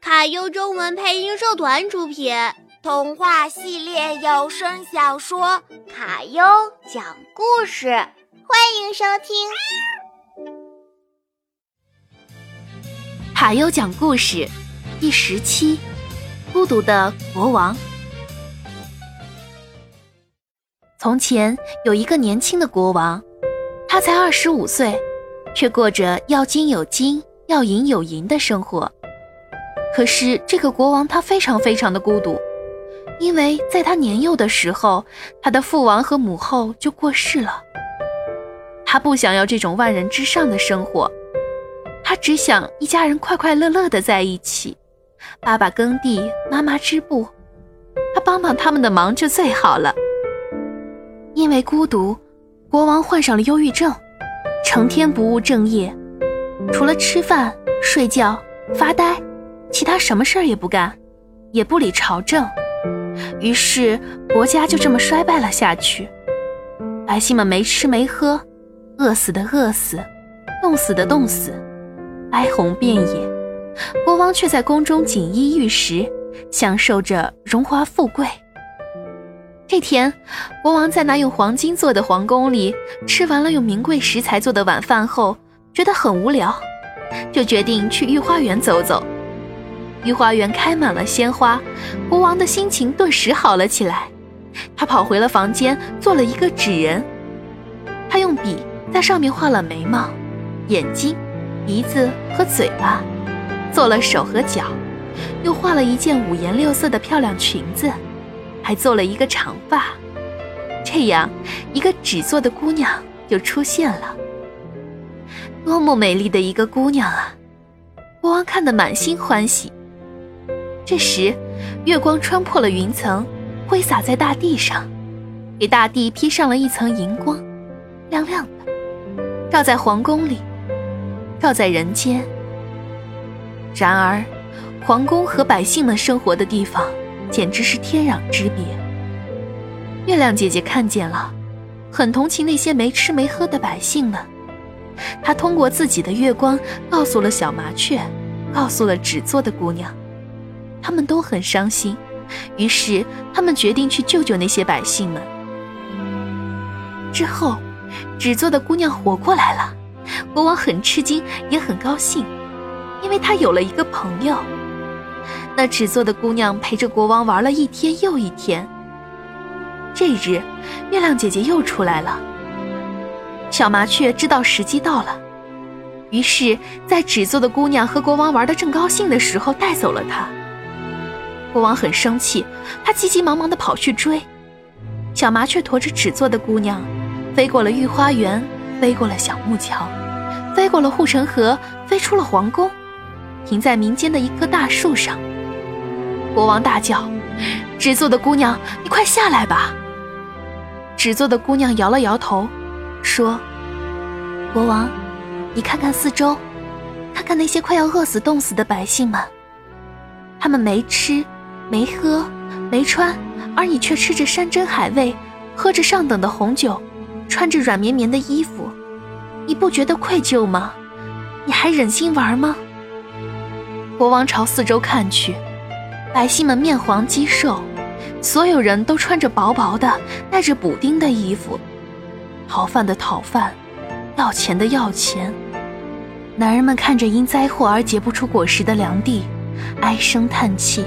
卡优中文配音社团出品，童话系列有声小说《卡优讲故事》，欢迎收听《卡优讲故事》第十期《孤独的国王》。从前有一个年轻的国王，他才二十五岁，却过着要金有金，要银有银的生活。可是这个国王他非常非常的孤独，因为在他年幼的时候，他的父王和母后就过世了。他不想要这种万人之上的生活，他只想一家人快快乐乐的在一起，爸爸耕地，妈妈织布，他帮帮他们的忙就最好了。因为孤独，国王患上了忧郁症，成天不务正业，除了吃饭、睡觉、发呆。其他什么事儿也不干，也不理朝政，于是国家就这么衰败了下去。百姓们没吃没喝，饿死的饿死，冻死的冻死，哀鸿遍野。国王却在宫中锦衣玉食，享受着荣华富贵。这天，国王在那用黄金做的皇宫里吃完了用名贵食材做的晚饭后，觉得很无聊，就决定去御花园走走。御花园开满了鲜花，国王的心情顿时好了起来。他跑回了房间，做了一个纸人。他用笔在上面画了眉毛、眼睛、鼻子和嘴巴，做了手和脚，又画了一件五颜六色的漂亮裙子，还做了一个长发。这样，一个纸做的姑娘就出现了。多么美丽的一个姑娘啊！国王看得满心欢喜。这时，月光穿破了云层，挥洒在大地上，给大地披上了一层银光，亮亮的，照在皇宫里，照在人间。然而，皇宫和百姓们生活的地方简直是天壤之别。月亮姐姐看见了，很同情那些没吃没喝的百姓们。她通过自己的月光，告诉了小麻雀，告诉了纸做的姑娘。他们都很伤心，于是他们决定去救救那些百姓们。之后，纸做的姑娘活过来了，国王很吃惊，也很高兴，因为他有了一个朋友。那纸做的姑娘陪着国王玩了一天又一天。这日，月亮姐姐又出来了。小麻雀知道时机到了，于是，在纸做的姑娘和国王玩的正高兴的时候，带走了她。国王很生气，他急急忙忙地跑去追。小麻雀驮着纸做的姑娘，飞过了御花园，飞过了小木桥，飞过了护城河，飞出了皇宫，停在民间的一棵大树上。国王大叫：“纸做的姑娘，你快下来吧！”纸做的姑娘摇了摇头，说：“国王，你看看四周，看看那些快要饿死、冻死的百姓们，他们没吃。”没喝，没穿，而你却吃着山珍海味，喝着上等的红酒，穿着软绵绵的衣服，你不觉得愧疚吗？你还忍心玩吗？国王朝四周看去，百姓们面黄肌瘦，所有人都穿着薄薄的、带着补丁的衣服，讨饭的讨饭，要钱的要钱。男人们看着因灾祸而结不出果实的良地，唉声叹气。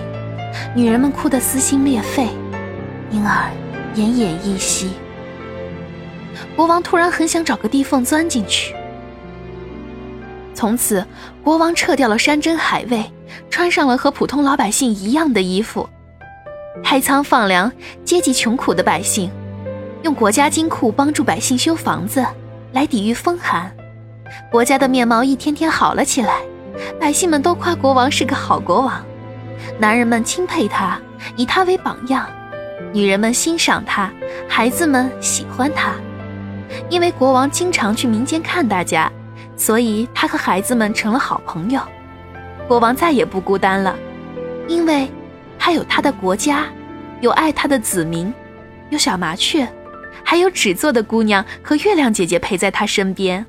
女人们哭得撕心裂肺，因而奄奄一息。国王突然很想找个地缝钻进去。从此，国王撤掉了山珍海味，穿上了和普通老百姓一样的衣服，开仓放粮，接济穷苦的百姓，用国家金库帮助百姓修房子，来抵御风寒。国家的面貌一天天好了起来，百姓们都夸国王是个好国王。男人们钦佩他，以他为榜样；女人们欣赏他，孩子们喜欢他。因为国王经常去民间看大家，所以他和孩子们成了好朋友。国王再也不孤单了，因为他有他的国家，有爱他的子民，有小麻雀，还有纸做的姑娘和月亮姐姐陪在他身边。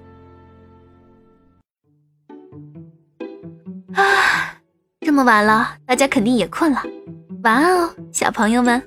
啊！这么晚了，大家肯定也困了，晚安哦，小朋友们。